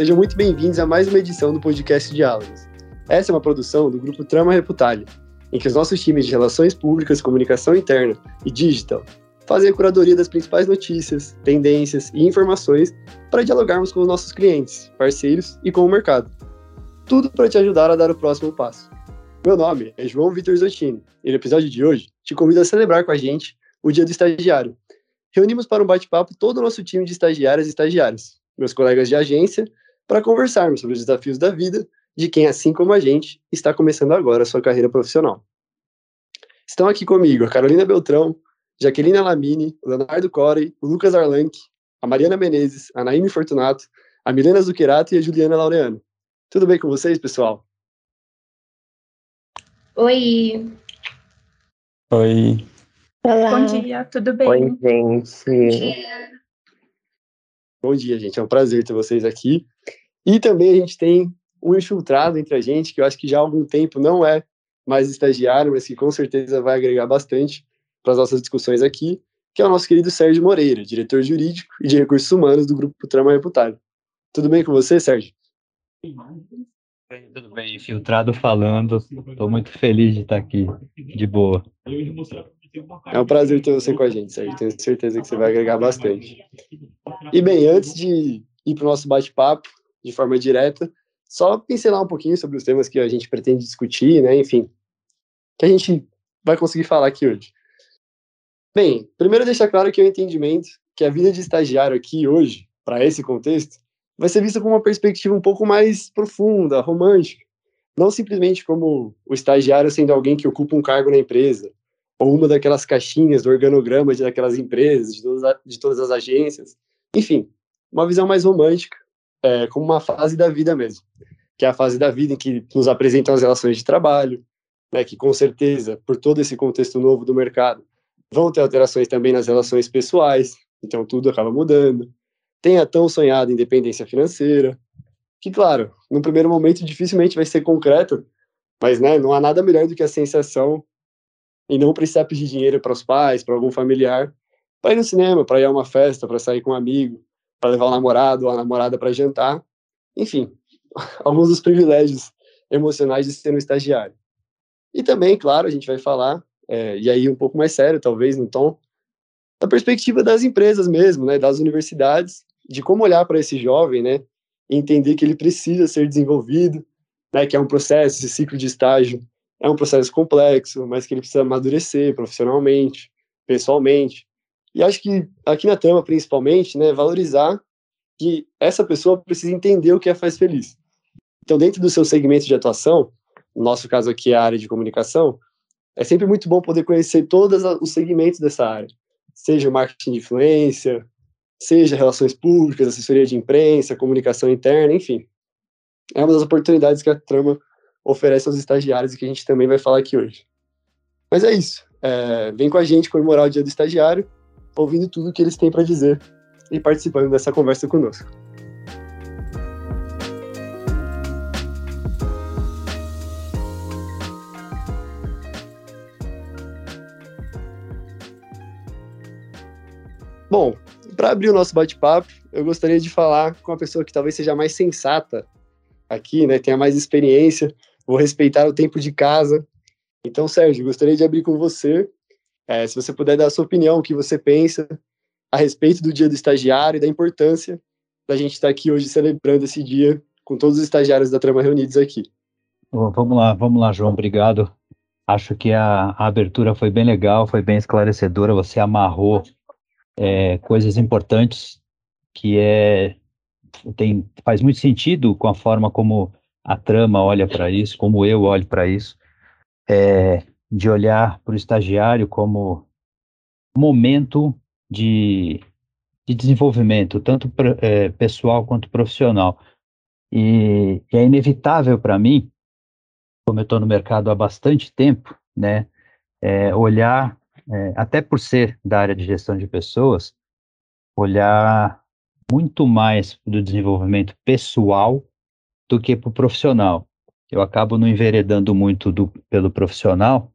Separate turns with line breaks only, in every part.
sejam muito bem-vindos a mais uma edição do podcast Diálogos. Essa é uma produção do grupo Trama Reputália, em que os nossos times de Relações Públicas, Comunicação Interna e Digital fazem a curadoria das principais notícias, tendências e informações para dialogarmos com os nossos clientes, parceiros e com o mercado. Tudo para te ajudar a dar o próximo passo. Meu nome é João Vitor Zottini e no episódio de hoje te convido a celebrar com a gente o Dia do Estagiário. Reunimos para um bate-papo todo o nosso time de estagiárias e estagiários, meus colegas de agência, para conversarmos sobre os desafios da vida de quem, assim como a gente, está começando agora a sua carreira profissional. Estão aqui comigo a Carolina Beltrão, Jaqueline Lamini, o Leonardo Corey, o Lucas Arlanque, a Mariana Menezes, a Naime Fortunato, a Milena Zuccherato e a Juliana Laureano. Tudo bem com vocês, pessoal?
Oi.
Oi.
Olá. Bom dia, tudo bem?
Oi, gente.
Bom dia, gente. É um prazer ter vocês aqui. E também a gente tem um infiltrado entre a gente, que eu acho que já há algum tempo não é mais estagiário, mas que com certeza vai agregar bastante para as nossas discussões aqui, que é o nosso querido Sérgio Moreira, diretor jurídico e de recursos humanos do Grupo Trama Reputário. Tudo bem com você, Sérgio?
Tudo bem, infiltrado falando. Estou muito feliz de estar aqui, de boa.
É um prazer ter você com a gente, Sérgio. Tenho certeza que você vai agregar bastante. E bem, antes de ir para o nosso bate-papo de forma direta, só pincelar um pouquinho sobre os temas que a gente pretende discutir, né? Enfim, que a gente vai conseguir falar aqui hoje. Bem, primeiro deixar claro que o entendimento que a vida de estagiário aqui hoje, para esse contexto, vai ser vista com uma perspectiva um pouco mais profunda, romântica. Não simplesmente como o estagiário sendo alguém que ocupa um cargo na empresa, ou uma daquelas caixinhas do organograma de daquelas empresas, de todas as agências. Enfim, uma visão mais romântica, é, como uma fase da vida mesmo, que é a fase da vida em que nos apresentam as relações de trabalho, né, que com certeza, por todo esse contexto novo do mercado, vão ter alterações também nas relações pessoais, então tudo acaba mudando. Tem a tão sonhada independência financeira, que, claro, no primeiro momento dificilmente vai ser concreto, mas né, não há nada melhor do que a sensação e não precisar pedir dinheiro para os pais, para algum familiar, para ir no cinema, para ir a uma festa, para sair com um amigo, para levar o namorado ou a namorada para jantar. Enfim, alguns dos privilégios emocionais de ser um estagiário. E também, claro, a gente vai falar, é, e aí um pouco mais sério, talvez, no tom, da perspectiva das empresas mesmo, né, das universidades, de como olhar para esse jovem, né, e entender que ele precisa ser desenvolvido, né, que é um processo, esse ciclo de estágio é um processo complexo, mas que ele precisa amadurecer profissionalmente, pessoalmente, e acho que aqui na trama, principalmente, né, valorizar que essa pessoa precisa entender o que a faz feliz. Então, dentro do seu segmento de atuação, no nosso caso aqui é a área de comunicação, é sempre muito bom poder conhecer todos os segmentos dessa área, seja o marketing de influência, seja relações públicas, assessoria de imprensa, comunicação interna, enfim. É uma das oportunidades que a trama oferece aos estagiários e que a gente também vai falar aqui hoje. Mas é isso. É, vem com a gente comemorar o Dia do Estagiário ouvindo tudo que eles têm para dizer e participando dessa conversa conosco. Bom, para abrir o nosso bate-papo, eu gostaria de falar com a pessoa que talvez seja mais sensata aqui, né, tenha mais experiência, vou respeitar o tempo de casa. Então, Sérgio, gostaria de abrir com você é, se você puder dar a sua opinião, o que você pensa a respeito do Dia do Estagiário e da importância da gente estar aqui hoje celebrando esse dia com todos os estagiários da Trama reunidos aqui.
vamos lá, vamos lá, João, obrigado. Acho que a, a abertura foi bem legal, foi bem esclarecedora. Você amarrou é, coisas importantes que é tem faz muito sentido com a forma como a trama olha para isso, como eu olho para isso. É, de olhar para o estagiário como momento de, de desenvolvimento, tanto é, pessoal quanto profissional. E, e é inevitável para mim, como eu estou no mercado há bastante tempo, né, é, olhar, é, até por ser da área de gestão de pessoas, olhar muito mais do desenvolvimento pessoal do que para o profissional. Eu acabo não enveredando muito do, pelo profissional,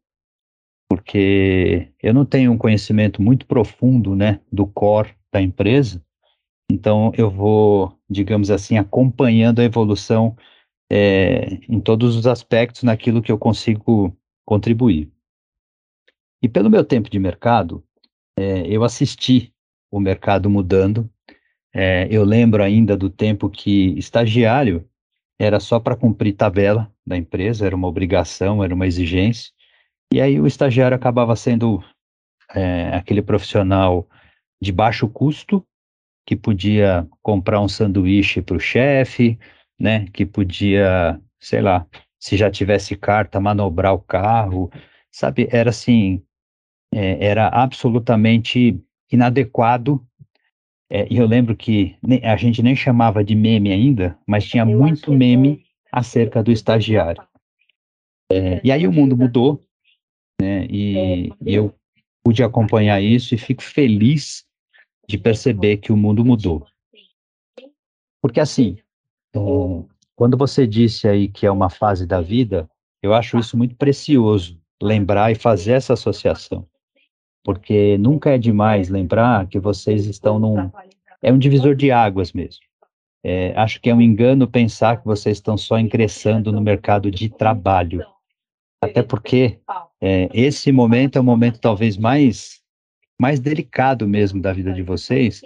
porque eu não tenho um conhecimento muito profundo, né, do core da empresa, Então, eu vou, digamos assim, acompanhando a evolução é, em todos os aspectos naquilo que eu consigo contribuir. E pelo meu tempo de mercado, é, eu assisti o mercado mudando. É, eu lembro ainda do tempo que estagiário era só para cumprir tabela da empresa, era uma obrigação, era uma exigência. E aí o estagiário acabava sendo é, aquele profissional de baixo custo, que podia comprar um sanduíche para o chefe, né? Que podia, sei lá, se já tivesse carta, manobrar o carro, sabe? Era assim, é, era absolutamente inadequado. É, e eu lembro que a gente nem chamava de meme ainda, mas tinha eu muito meme acerca do estagiário. É, e aí o mundo mudou, né? E, e eu pude acompanhar isso e fico feliz de perceber que o mundo mudou. Porque assim, é, quando você disse aí que é uma fase da vida, eu acho isso muito precioso, lembrar e fazer essa associação. Porque nunca é demais lembrar que vocês estão num. É um divisor de águas mesmo. É, acho que é um engano pensar que vocês estão só ingressando no mercado de trabalho. Até porque é, esse momento é o momento talvez mais, mais delicado mesmo da vida de vocês,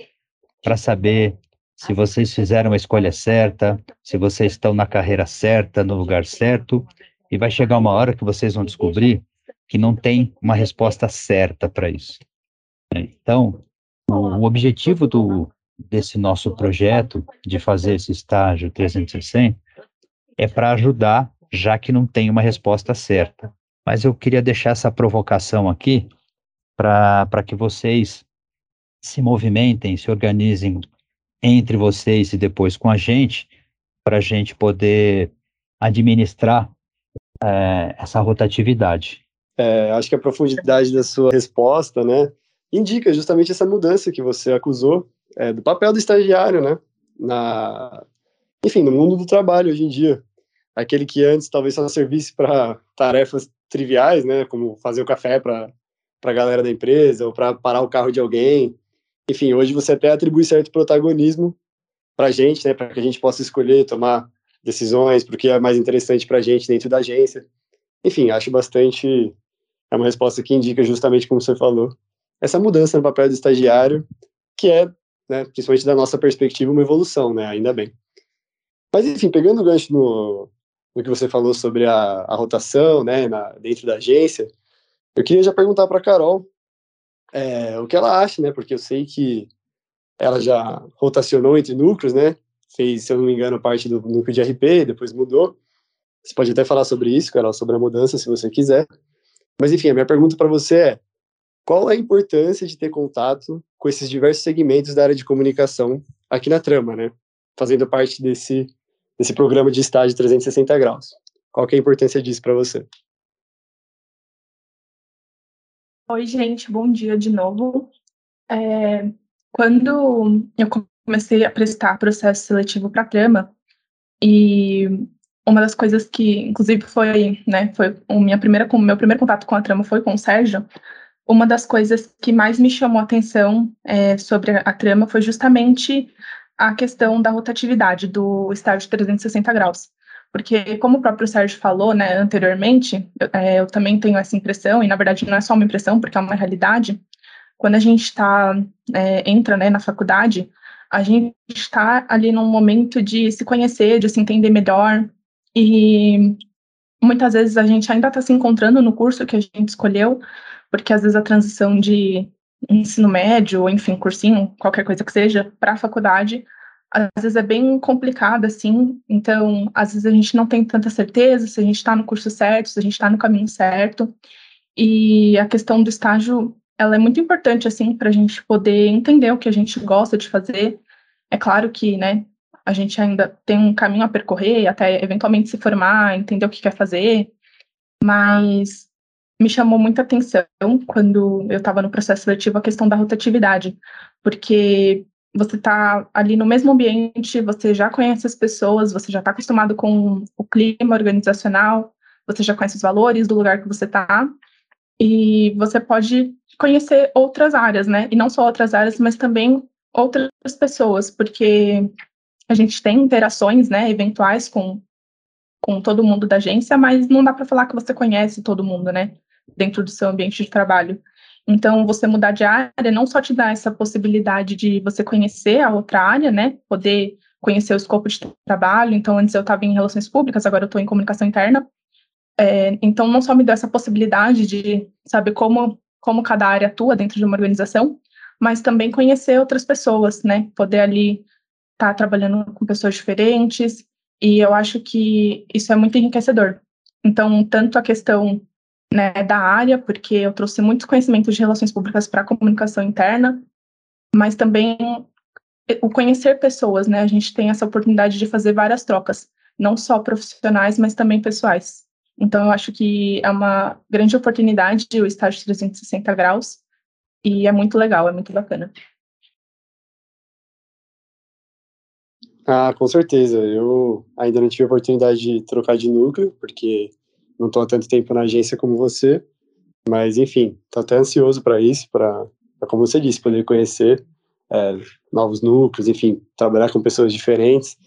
para saber se vocês fizeram a escolha certa, se vocês estão na carreira certa, no lugar certo, e vai chegar uma hora que vocês vão descobrir que não tem uma resposta certa para isso. Então, o, o objetivo do, desse nosso projeto de fazer esse estágio 360 é para ajudar, já que não tem uma resposta certa. Mas eu queria deixar essa provocação aqui para que vocês se movimentem, se organizem entre vocês e depois com a gente, para a gente poder administrar é, essa rotatividade.
É, acho que a profundidade da sua resposta, né, indica justamente essa mudança que você acusou é, do papel do estagiário, né, na, enfim, no mundo do trabalho hoje em dia. Aquele que antes talvez só servisse para tarefas triviais, né, como fazer o café para a galera da empresa ou para parar o carro de alguém, enfim, hoje você até atribui certo protagonismo para a gente, né, para que a gente possa escolher, tomar decisões, porque é mais interessante para a gente dentro da agência. Enfim, acho bastante. É uma resposta que indica justamente como você falou, essa mudança no papel do estagiário, que é, né, principalmente da nossa perspectiva, uma evolução, né, ainda bem. Mas, enfim, pegando o gancho no, no que você falou sobre a, a rotação, né, na, dentro da agência, eu queria já perguntar para a Carol é, o que ela acha, né? Porque eu sei que ela já rotacionou entre núcleos, né? Fez, se eu não me engano, parte do núcleo de RP, depois mudou. Você pode até falar sobre isso, Carol, sobre a mudança, se você quiser. Mas, enfim, a minha pergunta para você é: qual é a importância de ter contato com esses diversos segmentos da área de comunicação aqui na Trama, né? Fazendo parte desse, desse programa de estágio 360 graus. Qual é a importância disso para você?
Oi, gente, bom dia de novo. É, quando eu comecei a prestar processo seletivo para a trama, e uma das coisas que, inclusive, foi, né, foi o minha primeira, meu primeiro contato com a trama foi com o Sérgio, uma das coisas que mais me chamou a atenção é, sobre a trama foi justamente a questão da rotatividade do estágio 360 graus. Porque, como o próprio Sérgio falou né, anteriormente, eu, é, eu também tenho essa impressão, e na verdade não é só uma impressão, porque é uma realidade, quando a gente tá, é, entra né, na faculdade, a gente está ali num momento de se conhecer, de se entender melhor, e muitas vezes a gente ainda está se encontrando no curso que a gente escolheu, porque às vezes a transição de ensino médio, enfim, cursinho, qualquer coisa que seja, para a faculdade, às vezes é bem complicado, assim, então, às vezes a gente não tem tanta certeza se a gente está no curso certo, se a gente está no caminho certo, e a questão do estágio, ela é muito importante, assim, para a gente poder entender o que a gente gosta de fazer, é claro que, né, a gente ainda tem um caminho a percorrer, até eventualmente se formar, entender o que quer fazer, mas me chamou muita atenção quando eu estava no processo seletivo a questão da rotatividade, porque você está ali no mesmo ambiente, você já conhece as pessoas, você já está acostumado com o clima organizacional, você já conhece os valores do lugar que você está, e você pode conhecer outras áreas, né? E não só outras áreas, mas também outras pessoas, porque a gente tem interações, né, eventuais com, com todo mundo da agência, mas não dá para falar que você conhece todo mundo, né, dentro do seu ambiente de trabalho. Então, você mudar de área não só te dá essa possibilidade de você conhecer a outra área, né, poder conhecer o escopo de trabalho. Então, antes eu estava em relações públicas, agora eu estou em comunicação interna. É, então, não só me dá essa possibilidade de saber como, como cada área atua dentro de uma organização, mas também conhecer outras pessoas, né? Poder ali estar tá trabalhando com pessoas diferentes, e eu acho que isso é muito enriquecedor. Então, tanto a questão né, da área, porque eu trouxe muitos conhecimentos de relações públicas para a comunicação interna, mas também o conhecer pessoas, né? A gente tem essa oportunidade de fazer várias trocas, não só profissionais, mas também pessoais. Então, eu acho que é uma grande oportunidade o estágio 360 graus, e é muito legal, é muito bacana.
Ah, com certeza. Eu ainda não tive a oportunidade de trocar de núcleo, porque não estou há tanto tempo na agência como você, mas enfim, estou até ansioso para isso, para, como você disse, poder conhecer é, novos núcleos, enfim, trabalhar com pessoas diferentes,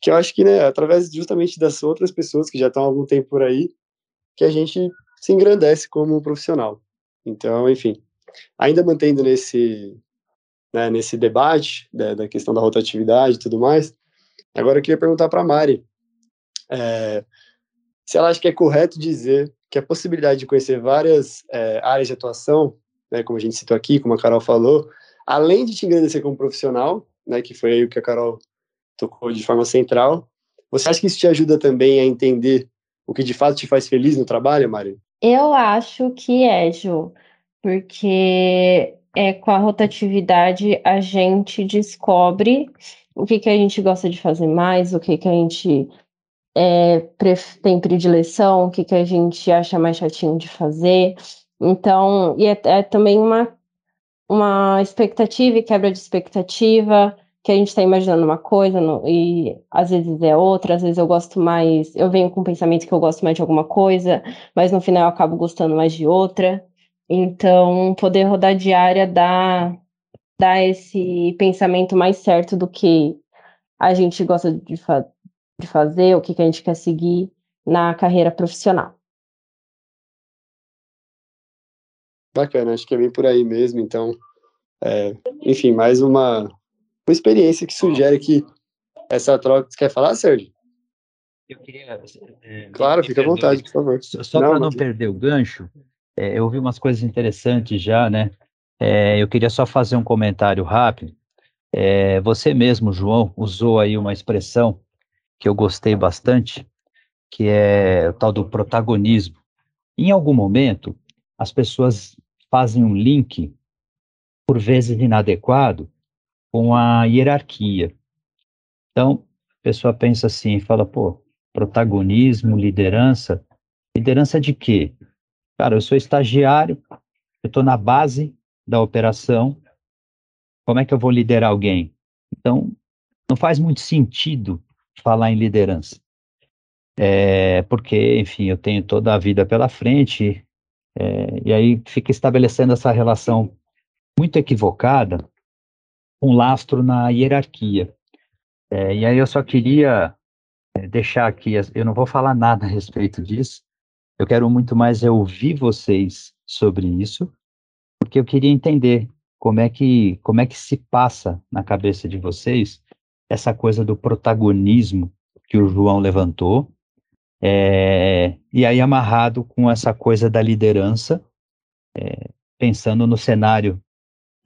que eu acho que, né, através justamente das outras pessoas que já estão há algum tempo por aí, que a gente se engrandece como profissional. Então, enfim, ainda mantendo nesse, né, nesse debate da, da, questão da rotatividade e tudo mais, agora eu queria perguntar para a Mari é, se ela acha que é correto dizer que a possibilidade de conhecer várias é, áreas de atuação, né, como a gente citou aqui, como a Carol falou, além de te engrandecer como profissional, né, que foi aí o que a Carol tocou de forma central, você acha que isso te ajuda também a entender o que de fato te faz feliz no trabalho, Mari?
Eu acho que é, Ju, porque é com a rotatividade a gente descobre o que, que a gente gosta de fazer mais, o que, que a gente é, tem predileção, o que, que a gente acha mais chatinho de fazer. Então, e é, é também uma uma expectativa e quebra de expectativa, que a gente está imaginando uma coisa no, e às vezes é outra, às vezes eu gosto mais, eu venho com o pensamento que eu gosto mais de alguma coisa, mas no final eu acabo gostando mais de outra. Então, poder rodar diária dá, dá esse pensamento mais certo do que a gente gosta de, de fazer, o que, que a gente quer seguir na carreira profissional.
Bacana, acho que é bem por aí mesmo. Então, é, enfim, mais uma, uma experiência que sugere que essa troca. Você quer falar, Sérgio?
Eu queria. É,
claro, fica à vontade, por favor.
Só para não perder o gancho, é, eu ouvi umas coisas interessantes já, né? É, eu queria só fazer um comentário rápido. É, você mesmo, João, usou aí uma expressão que eu gostei bastante, que é o tal do protagonismo. Em algum momento, as pessoas fazem um link, por vezes inadequado, com a hierarquia. Então, a pessoa pensa assim, fala, pô, protagonismo, liderança. Liderança de quê? Cara, eu sou estagiário, eu estou na base da operação, como é que eu vou liderar alguém? Então, não faz muito sentido falar em liderança. É, porque, enfim, eu tenho toda a vida pela frente, é, e aí fica estabelecendo essa relação muito equivocada, um lastro na hierarquia. É, e aí eu só queria deixar aqui, eu não vou falar nada a respeito disso, eu quero muito mais é ouvir vocês sobre isso, porque eu queria entender como é que como é que se passa na cabeça de vocês essa coisa do protagonismo que o João levantou é, e aí, amarrado com essa coisa da liderança, é, pensando no cenário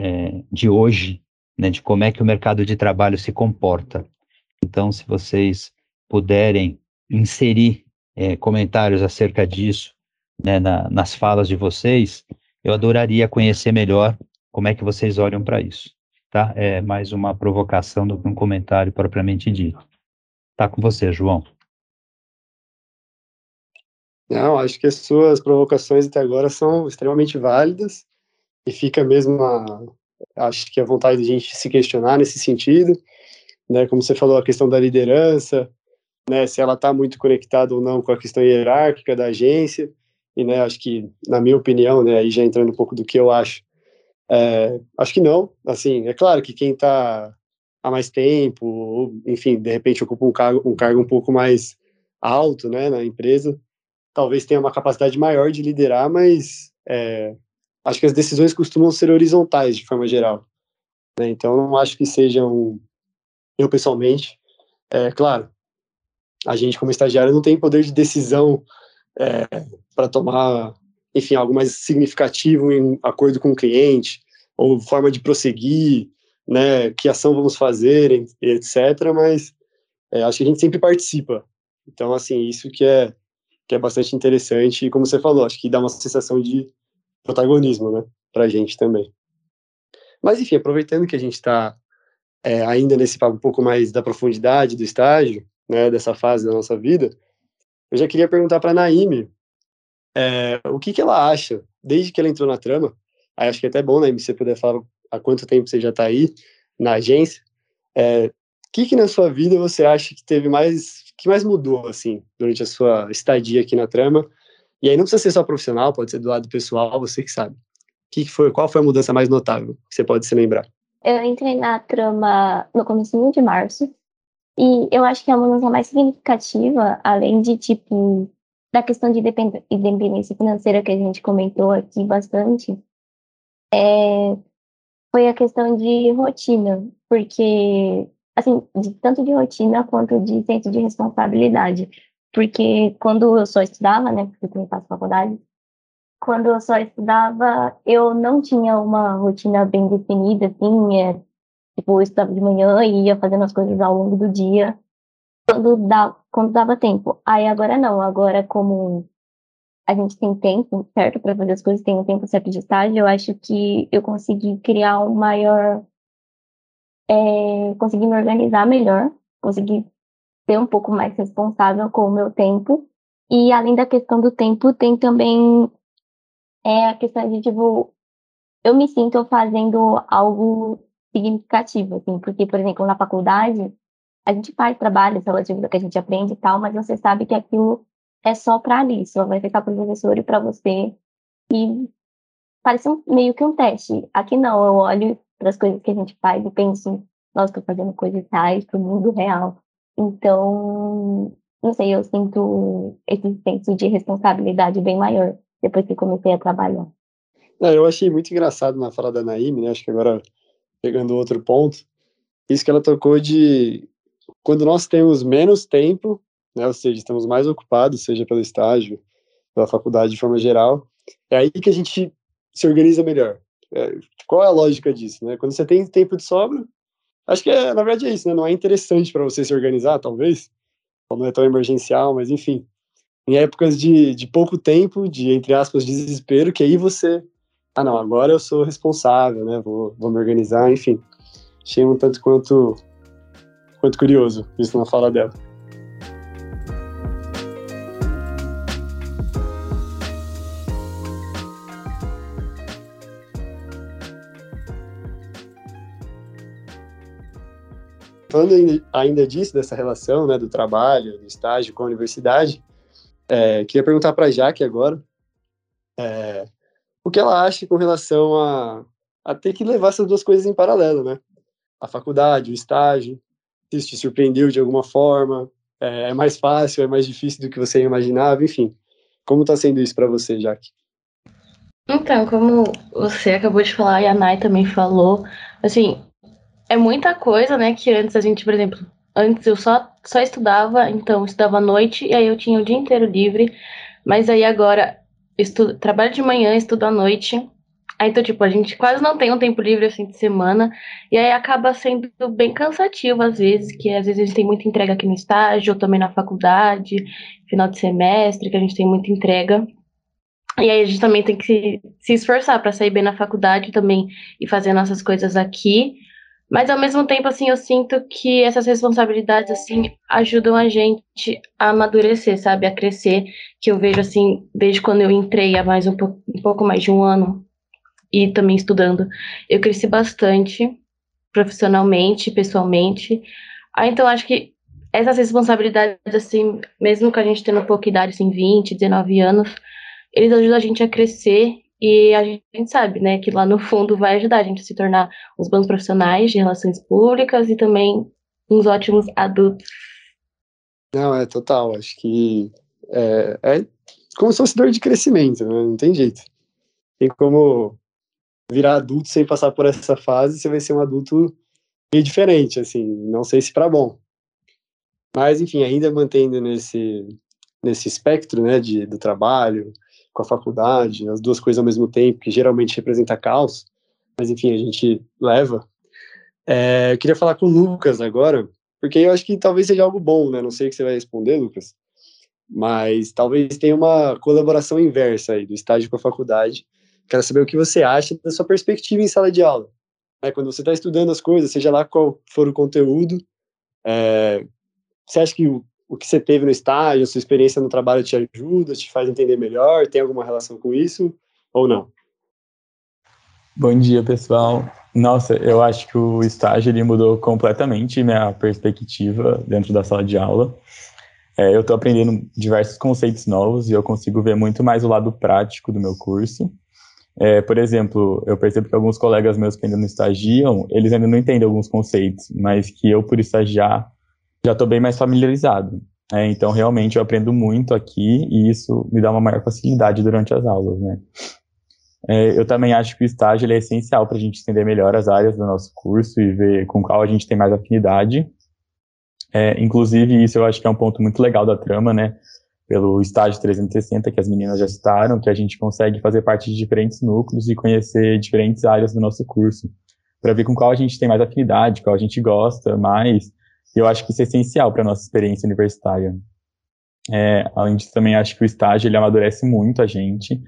é, de hoje, né, de como é que o mercado de trabalho se comporta. Então, se vocês puderem inserir comentários acerca disso né, na, nas falas de vocês, eu adoraria conhecer melhor como é que vocês olham para isso. Tá? É mais uma provocação do que um comentário propriamente dito. Tá com você, João.
Não, acho que as suas provocações até agora são extremamente válidas e fica mesmo a, acho que a vontade de a gente se questionar nesse sentido, né? Como você falou, a questão da liderança, né? Se ela está muito conectada ou não com a questão hierárquica da agência e, né? Acho que, na minha opinião, né? Aí já entrando um pouco do que eu acho, É, acho que não. Assim, é claro que quem está há mais tempo, ou, enfim, de repente ocupa um cargo, um cargo um pouco mais alto, né, na empresa, talvez tenha uma capacidade maior de liderar, mas é, acho que as decisões costumam ser horizontais de forma geral. Né? Então, não acho que sejam, eu pessoalmente, é claro, a gente como estagiário não tem poder de decisão é, para tomar, enfim, algo mais significativo em acordo com o cliente, ou forma de prosseguir, né, que ação vamos fazer, etc. Mas é, acho que a gente sempre participa. Então, assim, isso que é que é bastante interessante e, como você falou, acho que dá uma sensação de protagonismo, né, para a gente também. Mas, enfim, aproveitando que a gente está é, ainda nesse papo um pouco mais da profundidade do estágio, né, dessa fase da nossa vida, eu já queria perguntar para a Naime é, o que, que ela acha, desde que ela entrou na trama, aí acho que é até bom, Naime, você puder falar há quanto tempo você já está aí na agência, é, o que, que na sua vida você acha que teve mais, que mais mudou, assim, durante a sua estadia aqui na trama? E aí não precisa ser só profissional, pode ser do lado pessoal, você que sabe. Que foi, qual foi a mudança mais notável que você pode se lembrar?
Eu entrei na trama no começo de março, e eu acho que a mudança mais significativa, além de, tipo, da questão de independência financeira que a gente comentou aqui bastante, é, foi a questão de rotina, porque, assim, de, tanto de rotina quanto de senso de responsabilidade. Porque quando eu só estudava, né, porque eu também faço faculdade, quando eu só estudava, eu não tinha uma rotina bem definida, assim, é, tipo, eu estudava de manhã e ia fazendo as coisas ao longo do dia, quando, dá, quando dava tempo. Aí agora não, agora como a gente tem tempo certo para fazer as coisas, tem um tempo certo de estágio, eu acho que eu consegui criar um maior. É, consegui me organizar melhor, consegui ser um pouco mais responsável com o meu tempo. E além da questão do tempo, tem também é, a questão de, tipo, eu me sinto fazendo algo significativo, assim, porque, por exemplo, na faculdade, a gente faz trabalhos relativos ao que a gente aprende e tal, mas você sabe que aquilo é só para ali, só vai ficar para o professor e para você. E parece um, meio que um teste. Aqui não, eu olho para as coisas que a gente faz e penso, nossa, estou fazendo coisas reais para o mundo real. Então, não sei, eu sinto esse senso de responsabilidade bem maior depois que comecei a trabalhar.
É, eu achei muito engraçado na fala da Naime, né? Acho que agora pegando outro ponto, isso que ela tocou de quando nós temos menos tempo né? Ou seja, estamos mais ocupados, seja pelo estágio, pela faculdade de forma geral. É aí que a gente se organiza melhor. É, qual é a lógica disso, né? Quando você tem tempo de sobra, acho que é, na verdade é isso, né? Não é interessante para você se organizar, talvez, ou não é tão emergencial, mas enfim. Em épocas de, de pouco tempo, de, entre aspas, desespero, que aí você, ah não, agora eu sou responsável, né? Vou, vou me organizar, enfim. Achei um tanto quanto, quanto curioso isso na fala dela. falando ainda disso, dessa relação né, do trabalho, do estágio com a universidade, é, queria perguntar para a Jaque agora é, o que ela acha com relação a, a ter que levar essas duas coisas em paralelo, né? A faculdade, o estágio, isso te surpreendeu de alguma forma, é, é mais fácil, é mais difícil do que você imaginava, enfim. Como está sendo isso para você, Jaque?
Então, como você acabou de falar e a Nai também falou, assim, é muita coisa, né? Que antes a gente, por exemplo, antes eu só, só estudava, então estudava à noite e aí eu tinha o dia inteiro livre. Mas aí agora estudo, trabalho de manhã, estudo à noite. Aí, então, tipo, a gente quase não tem um tempo livre assim de semana. E aí acaba sendo bem cansativo às vezes, que às vezes a gente tem muita entrega aqui no estágio, ou também na faculdade, final de semestre, que a gente tem muita entrega. E aí a gente também tem que se, se esforçar para sair bem na faculdade também e fazer nossas coisas aqui. Mas ao mesmo tempo, assim, eu sinto que essas responsabilidades, assim, ajudam a gente a amadurecer, sabe? A crescer. Que eu vejo, assim, desde quando eu entrei há mais um, um pouco mais de um ano e também estudando, eu cresci bastante profissionalmente, pessoalmente. Ah, então acho que essas responsabilidades, assim, mesmo que a gente tendo pouca idade, assim, 20, 19 anos, eles ajudam a gente a crescer
E a gente sabe, né, que lá no fundo vai ajudar a gente a se tornar uns bons profissionais de relações públicas e também uns ótimos adultos.
Não, é total. Acho que é, é como se fosse dor de crescimento, né? Não tem jeito. Tem como virar adulto sem passar por essa fase, você vai ser um adulto meio diferente, assim, não sei se para bom. Mas, enfim, ainda mantendo nesse, nesse espectro, né, de, do trabalho, com a faculdade, as duas coisas ao mesmo tempo, que geralmente representa caos, mas, enfim, a gente leva. É, eu queria falar com o Lucas agora, porque eu acho que talvez seja algo bom, né, não sei o que você vai responder, Lucas, mas talvez tenha uma colaboração inversa aí, do estágio com a faculdade, Quero saber o que você acha da sua perspectiva em sala de aula. É, quando você está estudando as coisas, seja lá qual for o conteúdo, é, você acha que o, o que você teve no estágio, a sua experiência no trabalho te ajuda, te faz entender melhor? Tem alguma relação com isso ou não?
Bom dia, pessoal. Nossa, eu acho que o estágio ele mudou completamente minha perspectiva dentro da sala de aula. É, eu estou aprendendo diversos conceitos novos e eu consigo ver muito mais o lado prático do meu curso. É, por exemplo, eu percebo que alguns colegas meus que ainda não estagiam, eles ainda não entendem alguns conceitos, mas que eu, por estagiar, já estou bem mais familiarizado. É, então, realmente, eu aprendo muito aqui e isso me dá uma maior facilidade durante as aulas, né? É, eu também acho que o estágio é essencial para a gente entender melhor as áreas do nosso curso e ver com qual a gente tem mais afinidade. É, inclusive, isso eu acho que é um ponto muito legal da trama, né? Pelo estágio 360 que as meninas já citaram, que a gente consegue fazer parte de diferentes núcleos e conhecer diferentes áreas do nosso curso, para ver com qual a gente tem mais afinidade, qual a gente gosta mais. E eu acho que isso é essencial para nossa experiência universitária. É, além disso, também acho que o estágio ele amadurece muito a gente,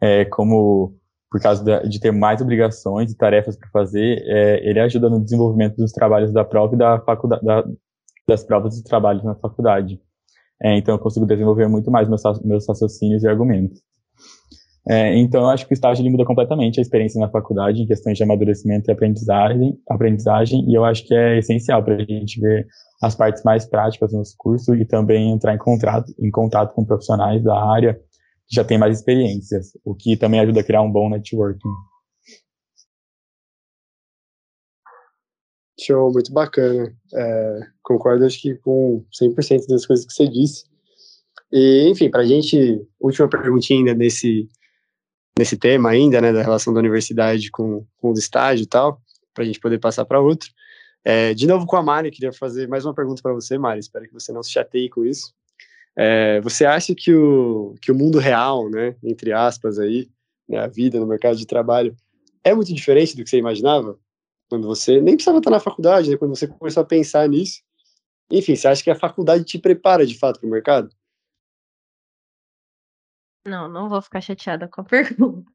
é, como por causa de ter mais obrigações e tarefas para fazer, é, ele ajuda no desenvolvimento dos trabalhos da prova e da faculdade, da, das provas e trabalhos na faculdade. É, então eu consigo desenvolver muito mais meus, meus raciocínios e argumentos. É, então eu acho que o estágio ele muda completamente a experiência na faculdade em questões de amadurecimento e aprendizagem, aprendizagem e eu acho que é essencial para a gente ver as partes mais práticas do nosso curso e também entrar em contato, em contato com profissionais da área que já têm mais experiências, o que também ajuda a criar um bom networking.
Show, muito bacana. É, concordo, acho que com 100% das coisas que você disse. E, enfim, para a gente, última perguntinha ainda nesse, nesse tema ainda, né, da relação da universidade com, com o estágio e tal, para a gente poder passar para outro. É, de novo com a Mari, queria fazer mais uma pergunta para você, Mari, espero que você não se chateie com isso. É, você acha que o, que o mundo real, né, entre aspas aí, né, a vida no mercado de trabalho, é muito diferente do que você imaginava? Quando você nem precisava estar na faculdade, né? quando você começou a pensar nisso. Enfim, você acha que a faculdade te prepara de fato para o mercado?
Não, não vou ficar chateada com a pergunta.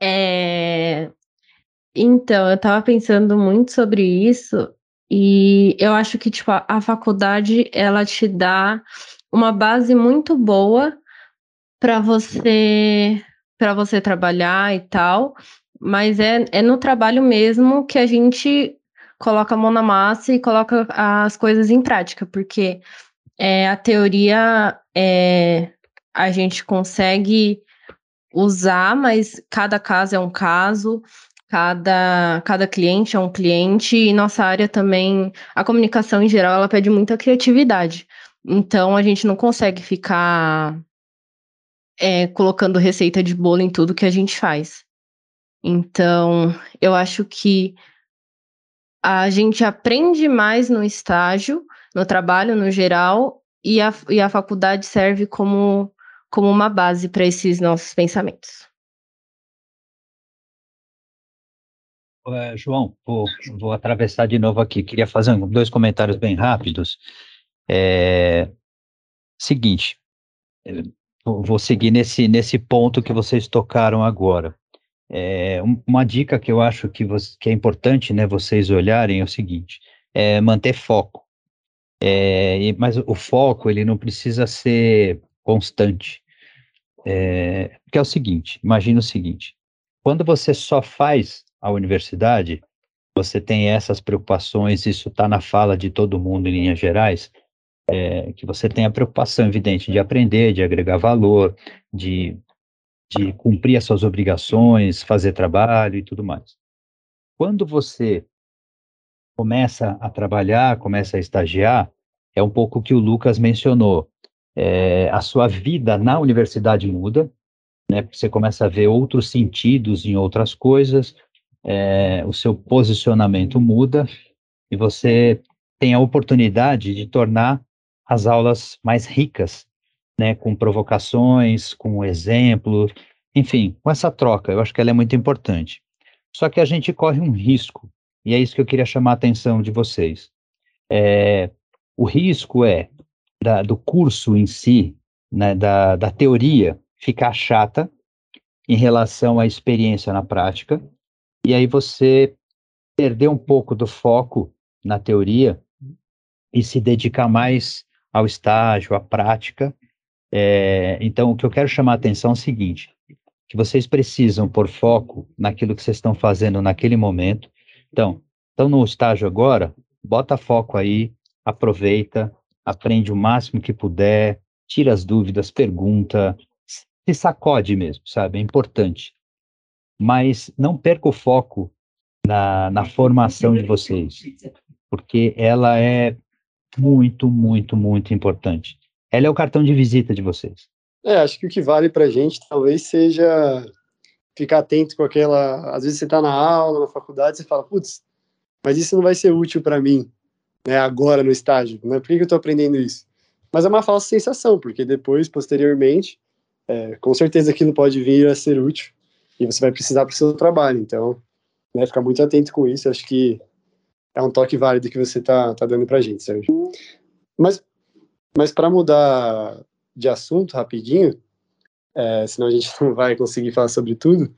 É... Então, eu estava pensando muito sobre isso e eu acho que tipo, a, a faculdade ela te dá uma base muito boa para você para você trabalhar e tal, mas é, é no trabalho mesmo que a gente coloca a mão na massa e coloca as coisas em prática, porque é, a teoria é, a gente consegue usar, mas cada caso é um caso, cada, cada cliente é um cliente, e nossa área também, a comunicação em geral, ela pede muita criatividade. Então a gente não consegue ficar é, colocando receita de bolo em tudo que a gente faz. Então, eu acho que a gente aprende mais no estágio, no trabalho no geral, e a, e a faculdade serve como, como uma base para esses nossos pensamentos.
Uh, João, vou, vou, atravessar de novo aqui. Queria fazer dois comentários bem rápidos. É, seguinte, vou seguir nesse, nesse ponto que vocês tocaram agora. É, uma dica que eu acho que, você, que é importante né, vocês olharem é o seguinte, é manter foco. É, mas o foco ele não precisa ser constante. É, é o seguinte, imagina o seguinte, quando você só faz a universidade, você tem essas preocupações, isso está na fala de todo mundo em linhas gerais, é, que você tem a preocupação evidente de aprender, de agregar valor, de de cumprir as suas obrigações, fazer trabalho e tudo mais. Quando você começa a trabalhar, começa a estagiar, é um pouco o que o Lucas mencionou. É, a sua vida na universidade muda, né? Você começa a ver outros sentidos em outras coisas, é, o seu posicionamento muda e você tem a oportunidade de tornar as aulas mais ricas, né? Com provocações, com exemplos, enfim, com essa troca. Eu acho que ela é muito importante. Só que a gente corre um risco, e é isso que eu queria chamar a atenção de vocês. É, o risco é da, do curso em si, né, da, da teoria, ficar chata em relação à experiência na prática, e aí você perder um pouco do foco na teoria e se dedicar mais ao estágio, à prática. É, então, o que eu quero chamar a atenção é o seguinte: que vocês precisam pôr foco naquilo que vocês estão fazendo naquele momento. Então, estão no estágio agora, bota foco aí, aproveita, aprende o máximo que puder, tira as dúvidas, pergunta, se sacode mesmo, sabe? É importante. Mas não perca o foco na, na formação de vocês, porque ela é muito, muito, muito importante. Ela é o cartão de visita de vocês.
É, acho que o que vale pra gente talvez seja ficar atento com aquela. Às vezes você tá na aula, na faculdade, você fala, putz, mas isso não vai ser útil para mim né, agora no estágio, né? Por que, que eu estou aprendendo isso? Mas é uma falsa sensação, porque depois, posteriormente, é, com certeza aquilo pode vir a ser útil e você vai precisar para o seu trabalho. Então, né, ficar muito atento com isso, acho que é um toque válido que você tá, tá dando para a gente, Sérgio. Mas, mas para mudar de assunto rapidinho, é, senão a gente não vai conseguir falar sobre tudo,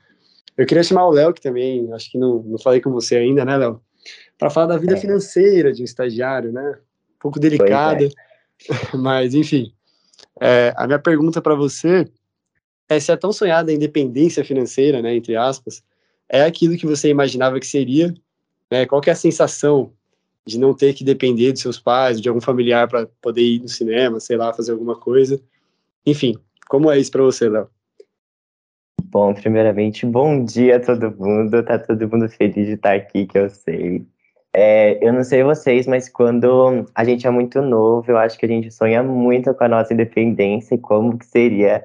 eu queria chamar o Léo, que também, acho que não, não falei com você ainda, né, Léo? para falar da vida é. financeira de um estagiário, né? Um pouco delicada, é. mas enfim. É, a minha pergunta para você é se a tão sonhada independência financeira, né, entre aspas, é aquilo que você imaginava que seria, né? Qual que é a sensação de não ter que depender dos seus pais, de algum familiar para poder ir no cinema, sei lá, fazer alguma coisa. Enfim, como é isso para você, Léo?
Bom, primeiramente, bom dia a todo mundo. Tá todo mundo feliz de estar aqui, que eu sei. É, eu não sei vocês, mas quando a gente é muito novo, eu acho que a gente sonha muito com a nossa independência e como que seria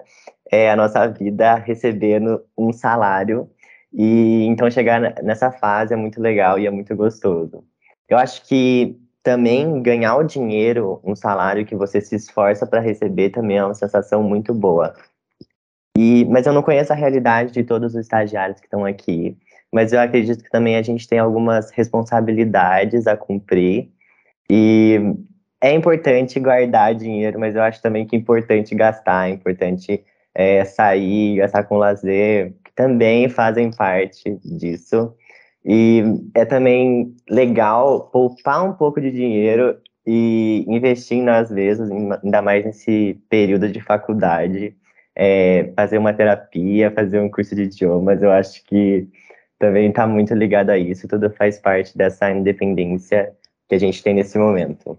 é, a nossa vida recebendo um salário. E então chegar nessa fase é muito legal e é muito gostoso. Eu acho que também ganhar o dinheiro, um salário que você se esforça para receber, também é uma sensação muito boa. E, mas eu não conheço a realidade de todos os estagiários que estão aqui mas eu acredito que também a gente tem algumas responsabilidades a cumprir e é importante guardar dinheiro, mas eu acho também que é importante gastar, é importante é, sair, gastar com lazer, que também fazem parte disso. E é também legal poupar um pouco de dinheiro e investir nas vezes, ainda mais nesse período de faculdade, é, fazer uma terapia, fazer um curso de idiomas, eu acho que também está muito ligado a isso, tudo faz parte dessa independência que a gente tem nesse momento.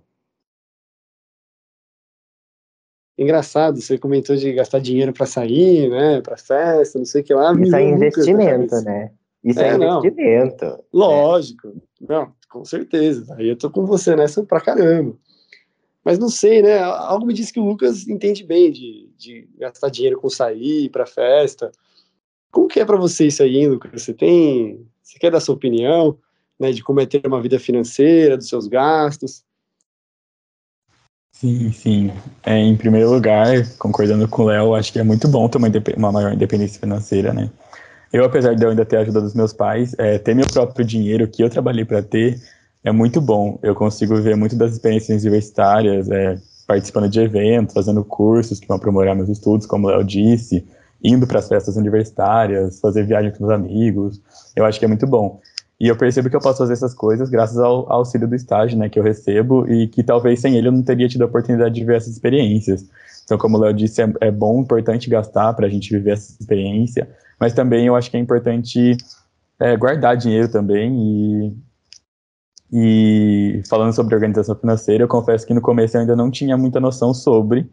Engraçado, você comentou de gastar dinheiro para sair, né, para festa, não sei o que lá.
Isso é investimento, né? Isso é, é investimento. Não.
Lógico, é. não, com certeza. Aí eu tô com você nessa pra caramba. Mas não sei, né? Algo me diz que o Lucas entende bem de, de gastar dinheiro com sair para festa. Como que é para você isso aí, Lucas? Você tem, você quer dar sua opinião, né, de como é ter uma vida financeira, dos seus gastos?
Sim, sim. É, em primeiro lugar, concordando com o Léo, acho que é muito bom ter uma, uma, maior independência financeira, né? Eu, apesar de eu ainda ter a ajuda dos meus pais, é, ter meu próprio dinheiro que eu trabalhei para ter é muito bom. Eu consigo ver muito das experiências universitárias, é, participando de eventos, fazendo cursos que vão aprimorar meus estudos, como o Léo disse, indo para as festas universitárias, fazer viagem com os amigos. Eu acho que é muito bom. E eu percebo que eu posso fazer essas coisas graças ao, ao auxílio do estágio, né, que eu recebo e que talvez sem ele eu não teria tido a oportunidade de ver essas experiências. Então, como o Léo disse, é, é bom, importante gastar para a gente viver essa experiência, mas também eu acho que é importante é, guardar dinheiro também e, e falando sobre organização financeira, eu confesso que no começo eu ainda não tinha muita noção sobre,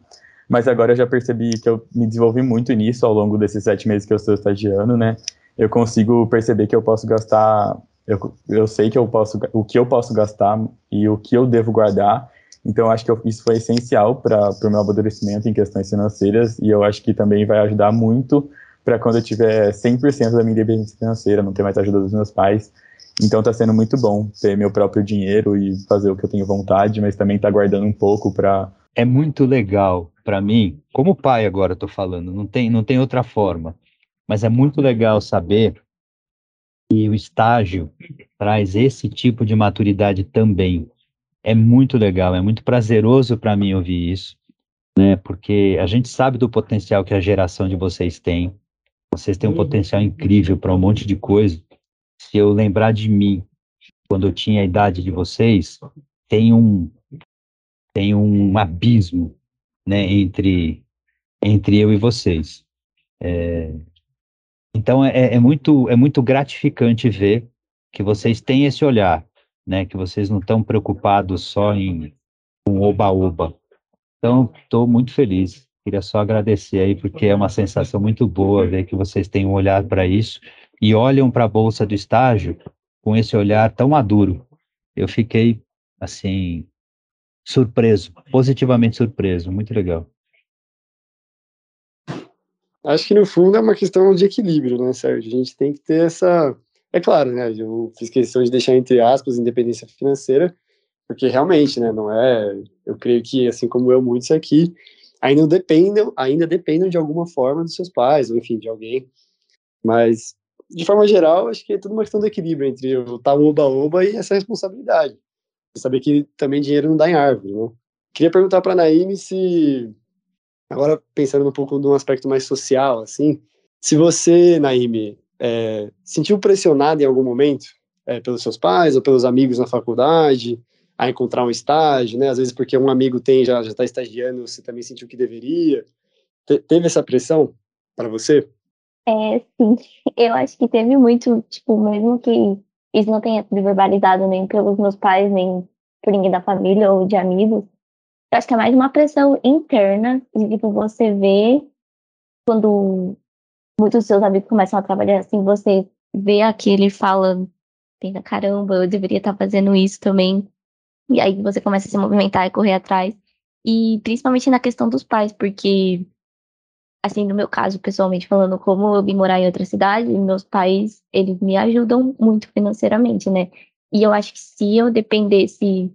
mas agora eu já percebi que eu me desenvolvi muito nisso ao longo desses sete meses que eu estou estagiando, né? Eu consigo perceber que eu posso gastar, eu, eu sei que eu posso, o que eu posso gastar e o que eu devo guardar. Então, acho que eu, isso foi essencial para o meu amadurecimento em questões financeiras e eu acho que também vai ajudar muito para quando eu tiver 100% da minha independência financeira, não ter mais ajuda dos meus pais. Então, está sendo muito bom ter meu próprio dinheiro e fazer o que eu tenho vontade, mas também tá guardando um pouco para
é muito legal para mim, como pai agora estou falando, não tem, não tem outra forma, mas é muito legal saber que o estágio traz esse tipo de maturidade também. É muito legal, é muito prazeroso para mim ouvir isso, né? Porque a gente sabe do potencial que a geração de vocês tem. Vocês têm um potencial incrível para um monte de coisa. Se eu lembrar de mim, quando eu tinha a idade de vocês, tem um tem um abismo né, entre, entre eu e vocês. É, então é, é, muito, é muito gratificante ver que vocês têm esse olhar, né, que vocês não estão preocupados só em um oba-oba. Então, estou muito feliz. Queria só agradecer aí, porque é uma sensação muito boa ver que vocês têm um olhar para isso e olham para a bolsa do estágio com esse olhar tão maduro. Eu fiquei, assim, surpreso, positivamente surpreso, muito legal.
Acho que no fundo é uma questão de equilíbrio, né, Sérgio? A gente tem que ter essa. É claro, né? Eu fiz questão de deixar entre aspas independência financeira, porque realmente, né? Não é. Eu creio que, assim como eu, muitos aqui ainda dependem, ainda dependem de alguma forma dos seus pais, ou enfim, de alguém. Mas, de forma geral, acho que é tudo uma questão de equilíbrio entre o tal oba-oba e essa responsabilidade saber que também dinheiro não dá em árvore, né? Queria perguntar para a Naime se, agora pensando um pouco de um aspecto mais social, assim, se você, Naime, é, sentiu pressionado em algum momento é, pelos seus pais ou pelos amigos na faculdade a encontrar um estágio, né? Às vezes porque um amigo tem já já está estagiando, você também sentiu que deveria. Te, teve essa pressão para você?
É, sim. Eu acho que teve muito, tipo, mesmo que isso não tenha sido verbalizado nem pelos meus pais, nem por ninguém da família ou de amigos. Eu acho que é mais uma pressão interna de tipo você vê quando muitos dos seus amigos começam a trabalhar assim, você vê aquele fala, pensa, caramba, eu deveria estar fazendo isso também. E aí você começa a se movimentar e correr atrás. E principalmente na questão dos pais, porque assim, no meu caso, pessoalmente falando, como eu vim morar em outra cidade, meus pais, eles me ajudam muito financeiramente, né? E eu acho que se eu dependesse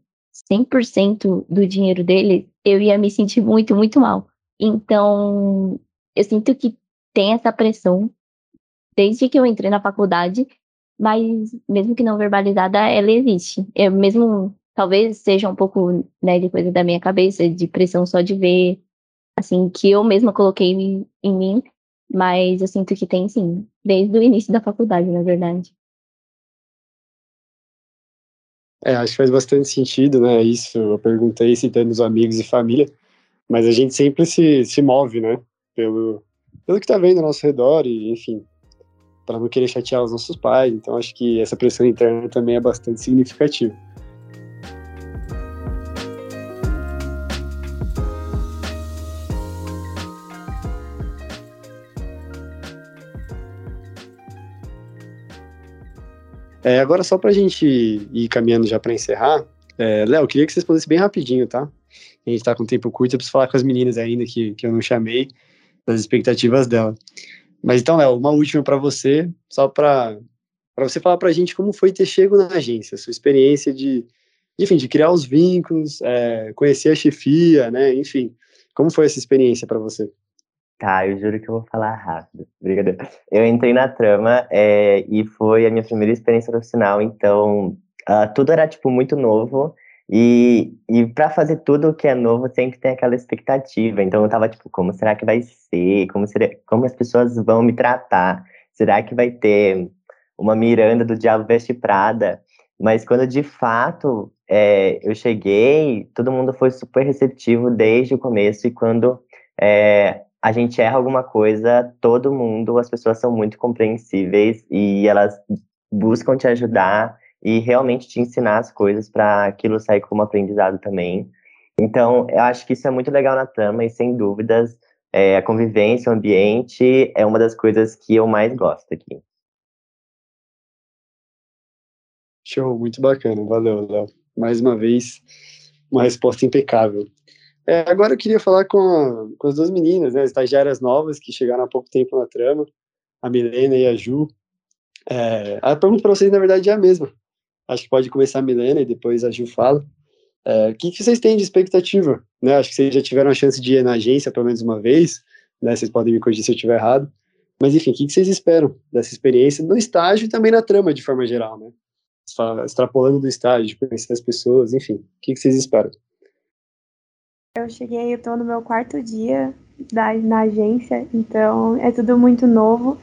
100% do dinheiro deles, eu ia me sentir muito, muito mal. Então, eu sinto que tem essa pressão desde que eu entrei na faculdade, mas mesmo que não verbalizada, ela existe. Eu mesmo, talvez seja um pouco, né, de coisa da minha cabeça, de pressão só de ver assim, que eu mesma coloquei em mim, mas eu sinto que tem sim, desde o início da faculdade, na verdade.
É, acho que faz bastante sentido, né? Isso, eu perguntei citando os amigos e família, mas a gente sempre se, se move, né? Pelo, pelo que tá vendo ao nosso redor e, enfim, para não querer chatear os nossos pais. Então, acho que essa pressão interna também é bastante significativa. É, agora, só para a gente ir caminhando já para encerrar, é, Léo, queria que você respondesse bem rapidinho, tá? A gente está com tempo curto, eu preciso falar com as meninas ainda que, que eu não chamei, das expectativas dela. Mas então, Léo, uma última para você, só para você falar para a gente como foi ter chego na agência, sua experiência de, enfim, de criar os vínculos, é, conhecer a chefia, né? Enfim, como foi essa experiência para você?
Tá, eu juro que eu vou falar rápido. Brincadeira. Eu entrei na trama é, e foi a minha primeira experiência profissional, então uh, tudo era, tipo, muito novo. E, e para fazer tudo que é novo, sempre tem aquela expectativa. Então eu tava, tipo, como será que vai ser? Como, será, como as pessoas vão me tratar? Será que vai ter uma Miranda do Diabo Veste Prada? Mas quando de fato é, eu cheguei, todo mundo foi super receptivo desde o começo. E quando é, a gente erra alguma coisa, todo mundo, as pessoas são muito compreensíveis e elas buscam te ajudar e realmente te ensinar as coisas para aquilo sair como aprendizado também. Então, eu acho que isso é muito legal na trama e, sem dúvidas, é, a convivência, o ambiente é uma das coisas que eu mais gosto aqui.
Show, muito bacana. Valeu, Léo. Mais uma vez, uma resposta impecável. É, agora eu queria falar com, a, com as duas meninas, né, estagiárias novas que chegaram há pouco tempo na trama, a Milena e a Ju. É, a pergunta para vocês, na verdade, é a mesma. Acho que pode começar a Milena e depois a Ju fala. É, o que, que, vocês têm de expectativa? Né? Acho que vocês já tiveram a chance de ir na agência pelo menos uma vez, né? vocês podem me corrigir se eu estiver errado. Mas, enfim, o que, que vocês esperam dessa experiência no estágio e também na trama, de forma geral, né? Extrapolando do estágio, conhecer as pessoas, enfim. O que, que vocês esperam?
Eu cheguei, eu tô no meu quarto dia da, na agência, então é tudo muito novo,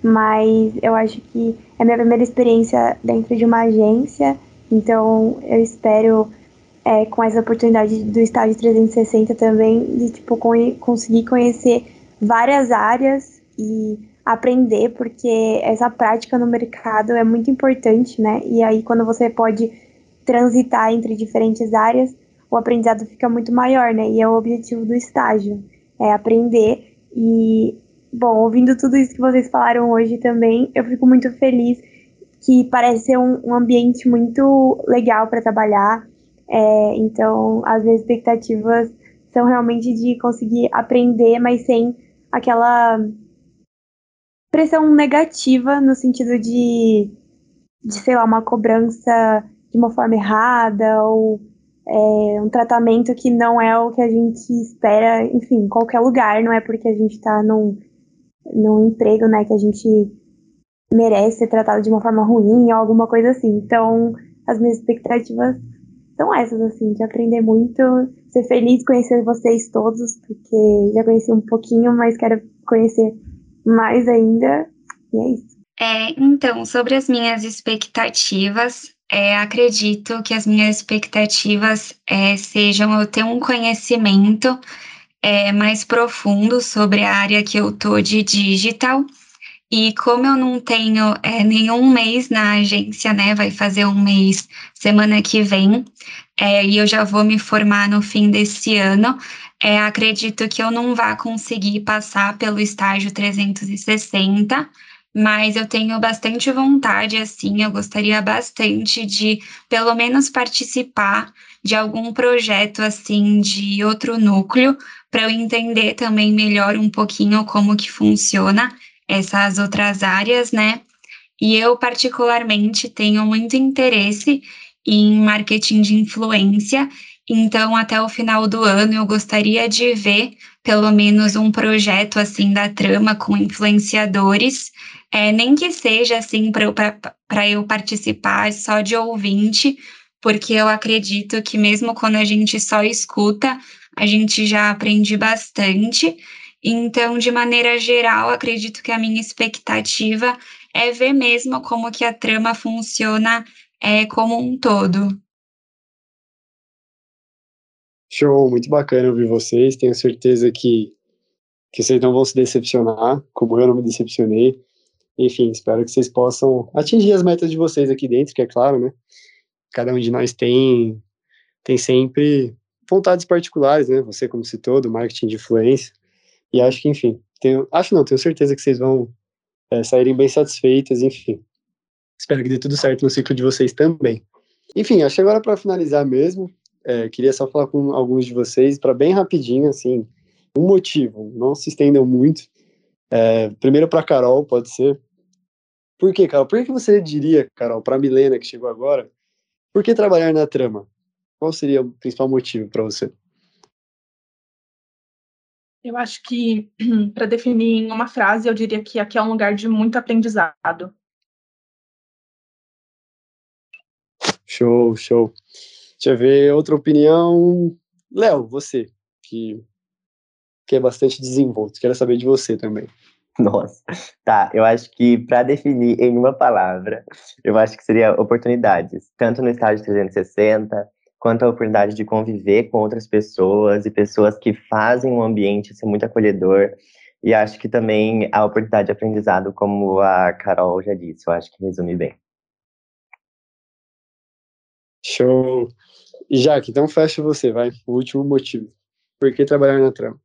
mas eu acho que é minha primeira experiência dentro de uma agência, então eu espero, é, com essa oportunidade do estágio 360 também, de tipo, conseguir conhecer várias áreas e aprender, porque essa prática no mercado é muito importante, né? E aí, quando você pode transitar entre diferentes áreas, o aprendizado fica muito maior, né? E é o objetivo do estágio, é aprender. E, bom, ouvindo tudo isso que vocês falaram hoje também, eu fico muito feliz que parece ser um, um ambiente muito legal para trabalhar. É, então, as minhas expectativas são realmente de conseguir aprender, mas sem aquela pressão negativa no sentido de, de sei lá, uma cobrança de uma forma errada ou é, um tratamento que não é o que a gente espera, enfim, em qualquer lugar, não é porque a gente está num, num emprego, né, que a gente merece ser tratado de uma forma ruim ou alguma coisa assim. Então, as minhas expectativas são essas, assim, de aprender muito, ser feliz conhecer vocês todos, porque já conheci um pouquinho, mas quero conhecer mais ainda, e é isso.
É, então, sobre as minhas expectativas, é, acredito que as minhas expectativas é, sejam eu ter um conhecimento é, mais profundo sobre a área que eu tô de digital. E como eu não tenho é, nenhum mês na agência, né? Vai fazer um mês semana que vem, é, e eu já vou me formar no fim desse ano. É, acredito que eu não vá conseguir passar pelo estágio 360 mas eu tenho bastante vontade, assim, eu gostaria bastante de, pelo menos, participar de algum projeto, assim, de outro núcleo, para eu entender também melhor um pouquinho como que funciona essas outras áreas, né? E eu, particularmente, tenho muito interesse em marketing de influência, então, até o final do ano, eu gostaria de ver pelo menos um projeto assim da trama com influenciadores é, nem que seja assim para eu, eu participar só de ouvinte, porque eu acredito que mesmo quando a gente só escuta, a gente já aprende bastante. Então, de maneira geral, acredito que a minha expectativa é ver mesmo como que a trama funciona é, como um todo.
Show, muito bacana ouvir vocês. Tenho certeza que, que vocês não vão se decepcionar, como eu não me decepcionei. Enfim, espero que vocês possam atingir as metas de vocês aqui dentro, que é claro, né? Cada um de nós tem, tem sempre vontades particulares, né? Você, como citou, do marketing de influência. E acho que, enfim, tenho, acho não, tenho certeza que vocês vão é, saírem bem satisfeitas, enfim. Espero que dê tudo certo no ciclo de vocês também. Enfim, acho que agora para finalizar mesmo, é, queria só falar com alguns de vocês, para bem rapidinho, assim, um motivo, não se estendam muito. É, primeiro para Carol, pode ser. Por que, Carol? Por que você diria, Carol, para Milena que chegou agora, por que trabalhar na trama? Qual seria o principal motivo para você?
Eu acho que, para definir em uma frase, eu diria que aqui é um lugar de muito aprendizado.
Show, show. Deixa eu ver outra opinião. Léo, você, que, que é bastante desenvolto, quero saber de você também.
Nossa, tá. Eu acho que para definir em uma palavra, eu acho que seria oportunidades, tanto no estágio 360, quanto a oportunidade de conviver com outras pessoas e pessoas que fazem o um ambiente ser muito acolhedor. E acho que também a oportunidade de aprendizado, como a Carol já disse, eu acho que resume bem.
Show. Jaque, então fecha você, vai. O último motivo. Por que trabalhar na trama?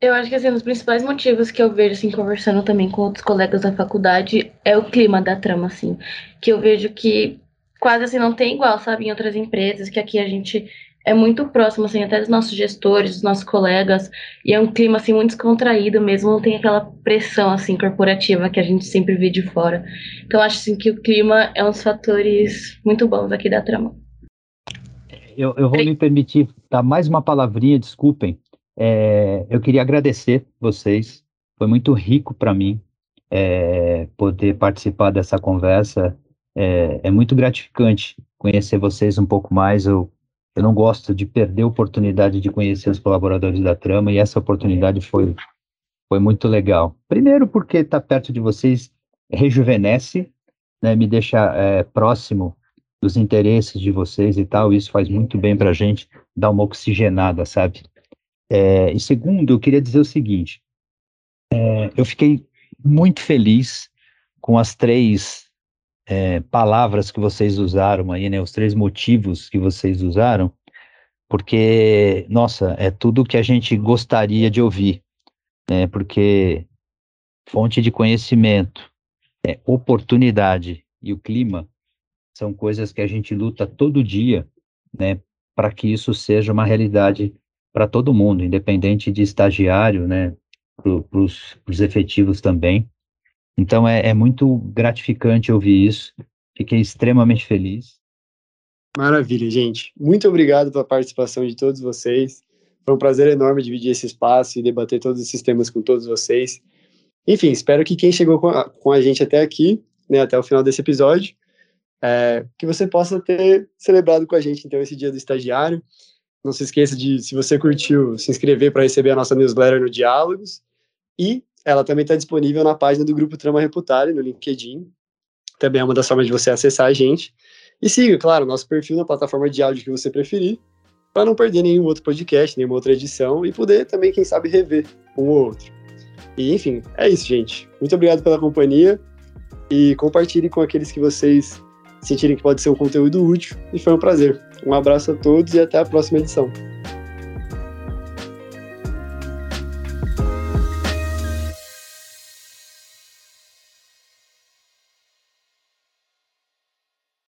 Eu acho que assim, um dos principais motivos que eu vejo assim conversando também com outros colegas da faculdade é o clima da trama assim, que eu vejo que quase assim não tem igual, sabe, em outras empresas, que aqui a gente é muito próximo assim até dos nossos gestores, dos nossos colegas, e é um clima assim muito descontraído mesmo, não tem aquela pressão assim corporativa que a gente sempre vê de fora. Então acho assim que o clima é um dos fatores muito bons aqui da trama.
Eu, eu vou me permitir dar mais uma palavrinha, desculpem. É, eu queria agradecer vocês, foi muito rico para mim é, poder participar dessa conversa. É, é, muito gratificante conhecer vocês um pouco mais. Eu, eu não gosto de perder a oportunidade de conhecer os colaboradores da Trama e essa oportunidade foi, foi muito legal. Primeiro, porque estar tá perto de vocês rejuvenesce, né, me deixa é, próximo dos interesses de vocês e tal. Isso faz muito bem para a gente, dar uma oxigenada, sabe? É, e segundo, eu queria dizer o seguinte: é, eu fiquei muito feliz com as três é, palavras que vocês usaram aí, né? Os três motivos que vocês usaram, porque, nossa, é tudo que a gente gostaria de ouvir, né? Porque fonte de conhecimento, é, oportunidade e o clima são coisas que a gente luta todo dia, né? Para que isso seja uma realidade para todo mundo, independente de estagiário, né, para os efetivos também. Então é, é muito gratificante ouvir isso, fiquei extremamente feliz.
Maravilha, gente. Muito obrigado pela participação de todos vocês. Foi um prazer enorme dividir esse espaço e debater todos esses temas com todos vocês. Enfim, espero que quem chegou com a, com a gente até aqui, né, até o final desse episódio, é, que você possa ter celebrado com a gente então esse dia do estagiário. Não se esqueça de, se você curtiu, se inscrever para receber a nossa newsletter no Diálogos. E ela também está disponível na página do Grupo Trama Reputare, no LinkedIn. Também é uma das formas de você acessar a gente. E siga, claro, nosso perfil na plataforma de áudio que você preferir, para não perder nenhum outro podcast, nenhuma outra edição e poder também, quem sabe, rever um ou outro. E, enfim, é isso, gente. Muito obrigado pela companhia e compartilhe com aqueles que vocês sentirem que pode ser um conteúdo útil. E foi um prazer. Um abraço a todos e até a próxima edição.